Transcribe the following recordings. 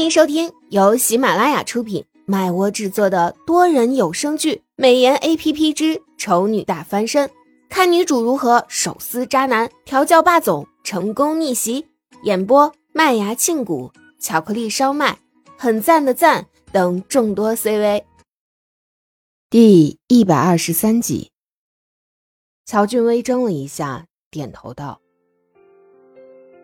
欢迎收听由喜马拉雅出品、麦窝制作的多人有声剧《美颜 A P P 之丑女大翻身》，看女主如何手撕渣男、调教霸总、成功逆袭。演播：麦芽庆谷、巧克力烧麦、很赞的赞等众多 C V。第一百二十三集，乔俊微怔了一下，点头道：“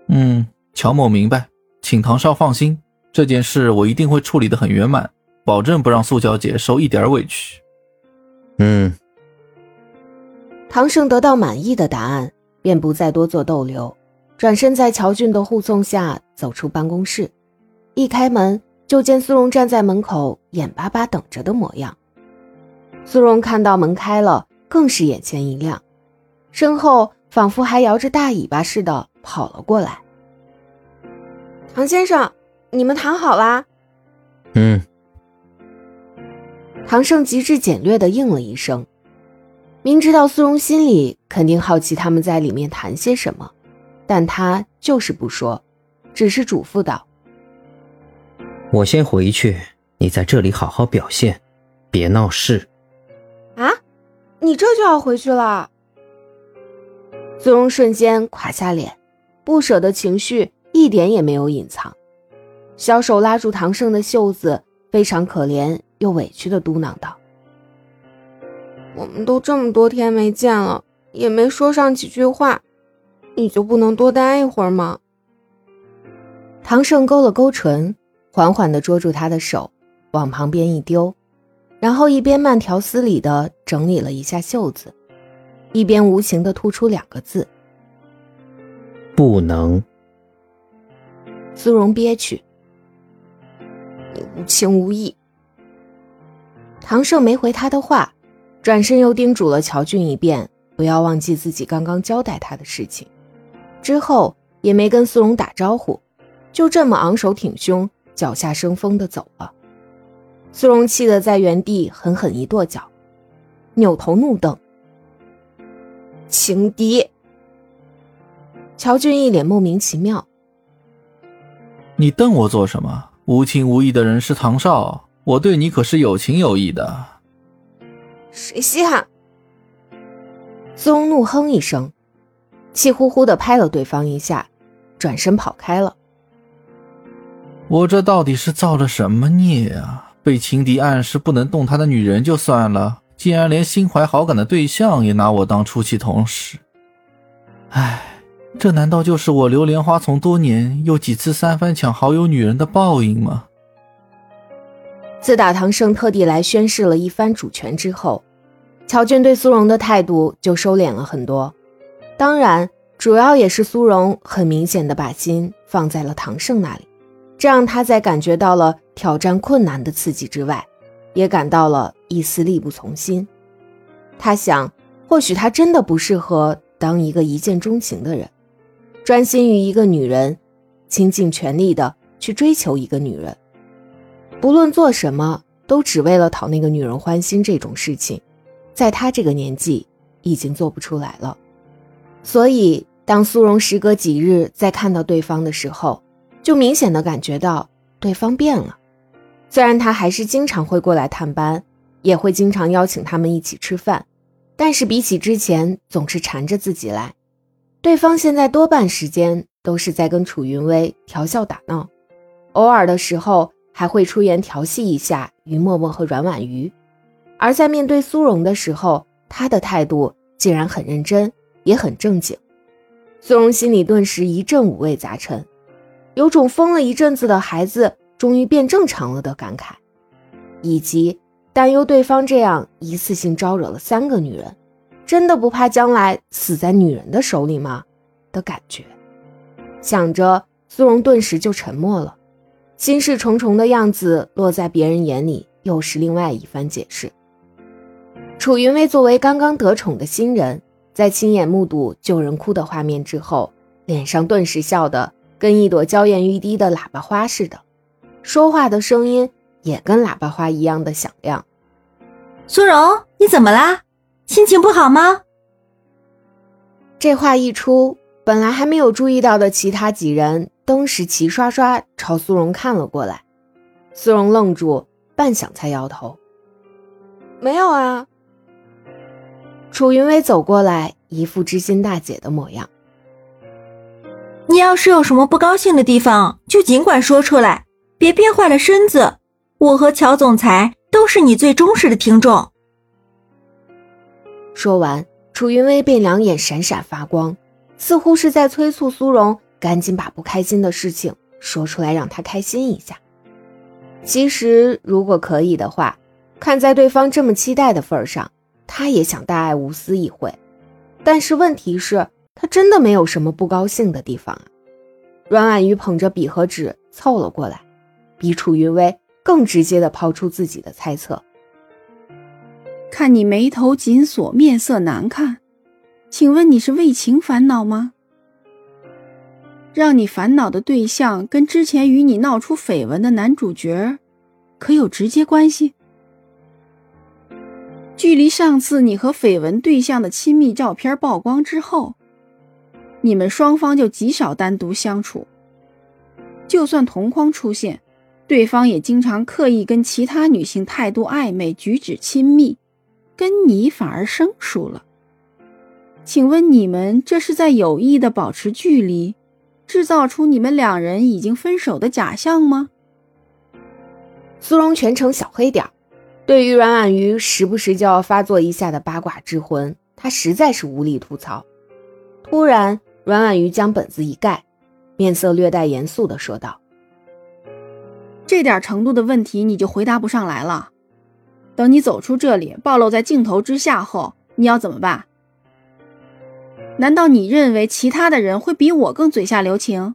嗯，乔某明白，请唐少放心。”这件事我一定会处理的很圆满，保证不让苏小姐受一点委屈。嗯，唐胜得到满意的答案，便不再多做逗留，转身在乔俊的护送下走出办公室。一开门就见苏荣站在门口，眼巴巴等着的模样。苏荣看到门开了，更是眼前一亮，身后仿佛还摇着大尾巴似的跑了过来。唐先生。你们谈好啦？嗯。唐胜极致简略的应了一声，明知道苏荣心里肯定好奇他们在里面谈些什么，但他就是不说，只是嘱咐道：“我先回去，你在这里好好表现，别闹事。”啊，你这就要回去了？苏荣瞬间垮下脸，不舍的情绪一点也没有隐藏。小手拉住唐胜的袖子，非常可怜又委屈的嘟囔道：“我们都这么多天没见了，也没说上几句话，你就不能多待一会儿吗？”唐胜勾了勾唇，缓缓地捉住他的手，往旁边一丢，然后一边慢条斯理地整理了一下袖子，一边无情地吐出两个字：“不能。”苏荣憋屈。无情无义。唐胜没回他的话，转身又叮嘱了乔俊一遍，不要忘记自己刚刚交代他的事情。之后也没跟苏荣打招呼，就这么昂首挺胸、脚下生风的走了。苏荣气得在原地狠狠一跺脚，扭头怒瞪：“情敌！”乔俊一脸莫名其妙：“你瞪我做什么？”无情无义的人是唐少，我对你可是有情有义的。谁稀罕？宗怒哼一声，气呼呼的拍了对方一下，转身跑开了。我这到底是造了什么孽啊？被情敌暗示不能动他的女人就算了，竟然连心怀好感的对象也拿我当出气筒使。唉。这难道就是我流莲花丛多年又几次三番抢好友女人的报应吗？自打唐胜特地来宣誓了一番主权之后，乔俊对苏荣的态度就收敛了很多。当然，主要也是苏荣很明显的把心放在了唐胜那里，这让他在感觉到了挑战困难的刺激之外，也感到了一丝力不从心。他想，或许他真的不适合当一个一见钟情的人。专心于一个女人，倾尽全力的去追求一个女人，不论做什么都只为了讨那个女人欢心，这种事情，在他这个年纪已经做不出来了。所以，当苏荣时隔几日再看到对方的时候，就明显的感觉到对方变了。虽然他还是经常会过来探班，也会经常邀请他们一起吃饭，但是比起之前总是缠着自己来。对方现在多半时间都是在跟楚云薇调笑打闹，偶尔的时候还会出言调戏一下于默默和阮婉瑜，而在面对苏荣的时候，他的态度竟然很认真，也很正经。苏荣心里顿时一阵五味杂陈，有种疯了一阵子的孩子终于变正常了的感慨，以及担忧对方这样一次性招惹了三个女人。真的不怕将来死在女人的手里吗？的感觉，想着苏荣顿时就沉默了，心事重重的样子落在别人眼里又是另外一番解释。楚云薇作为刚刚得宠的新人，在亲眼目睹救人哭的画面之后，脸上顿时笑得跟一朵娇艳欲滴的喇叭花似的，说话的声音也跟喇叭花一样的响亮。苏荣，你怎么啦？心情不好吗？这话一出，本来还没有注意到的其他几人，登时齐刷刷朝苏荣看了过来，苏荣愣住，半晌才摇头：“没有啊。”楚云薇走过来，一副知心大姐的模样：“你要是有什么不高兴的地方，就尽管说出来，别憋坏了身子。我和乔总裁都是你最忠实的听众。”说完，楚云薇便两眼闪闪发光，似乎是在催促苏荣赶紧把不开心的事情说出来，让他开心一下。其实，如果可以的话，看在对方这么期待的份上，他也想大爱无私一回。但是问题是，他真的没有什么不高兴的地方啊。阮婉瑜捧着笔和纸凑了过来，比楚云薇更直接的抛出自己的猜测：“看你眉头紧锁，面色难看，请问你是为情烦恼吗？让你烦恼的对象跟之前与你闹出绯闻的男主角，可有直接关系？距离上次你和绯闻对象的亲密照片曝光之后，你们双方就极少单独相处。就算同框出现，对方也经常刻意跟其他女性态度暧昧、举止亲密，跟你反而生疏了。请问你们这是在有意的保持距离？制造出你们两人已经分手的假象吗？苏荣全程小黑点对于阮婉瑜时不时就要发作一下的八卦之魂，他实在是无力吐槽。突然，阮婉瑜将本子一盖，面色略带严肃的说道：“这点程度的问题你就回答不上来了？等你走出这里，暴露在镜头之下后，你要怎么办？”难道你认为其他的人会比我更嘴下留情？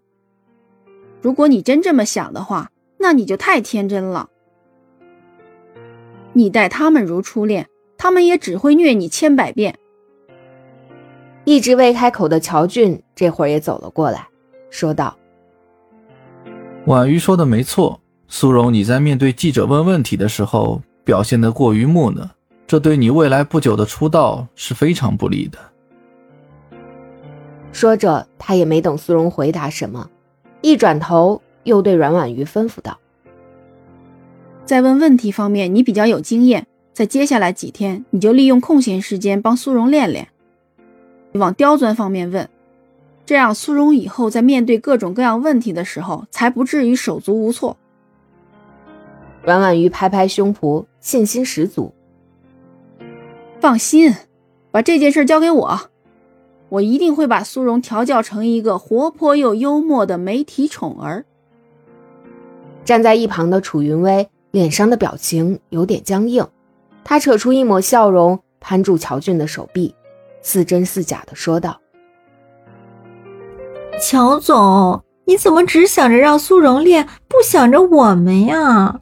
如果你真这么想的话，那你就太天真了。你待他们如初恋，他们也只会虐你千百遍。一直未开口的乔俊这会儿也走了过来，说道：“婉瑜说的没错，苏荣，你在面对记者问问题的时候表现得过于木讷，这对你未来不久的出道是非常不利的。”说着，他也没等苏荣回答什么，一转头又对阮婉瑜吩咐道：“在问问题方面，你比较有经验，在接下来几天，你就利用空闲时间帮苏荣练练，往刁钻方面问，这样苏荣以后在面对各种各样问题的时候，才不至于手足无措。”阮婉瑜拍拍胸脯，信心十足：“放心，把这件事交给我。”我一定会把苏荣调教成一个活泼又幽默的媒体宠儿。站在一旁的楚云薇脸上的表情有点僵硬，她扯出一抹笑容，攀住乔俊的手臂，似真似假的说道：“乔总，你怎么只想着让苏荣练，不想着我们呀？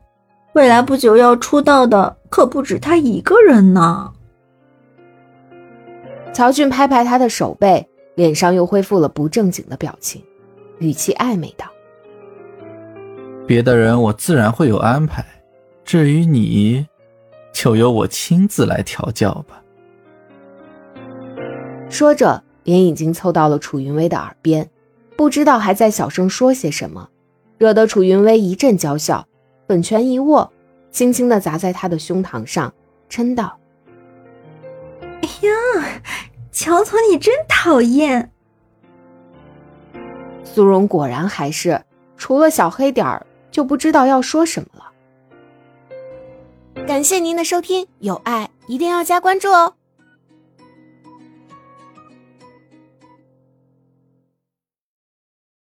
未来不久要出道的可不止他一个人呢。”曹俊拍拍他的手背，脸上又恢复了不正经的表情，语气暧昧道：“别的人我自然会有安排，至于你，就由我亲自来调教吧。”说着，脸已经凑到了楚云薇的耳边，不知道还在小声说些什么，惹得楚云薇一阵娇笑，粉拳一握，轻轻的砸在他的胸膛上，嗔道。哎呀，乔总，你真讨厌！苏荣果然还是除了小黑点儿，就不知道要说什么了。感谢您的收听，有爱一定要加关注哦。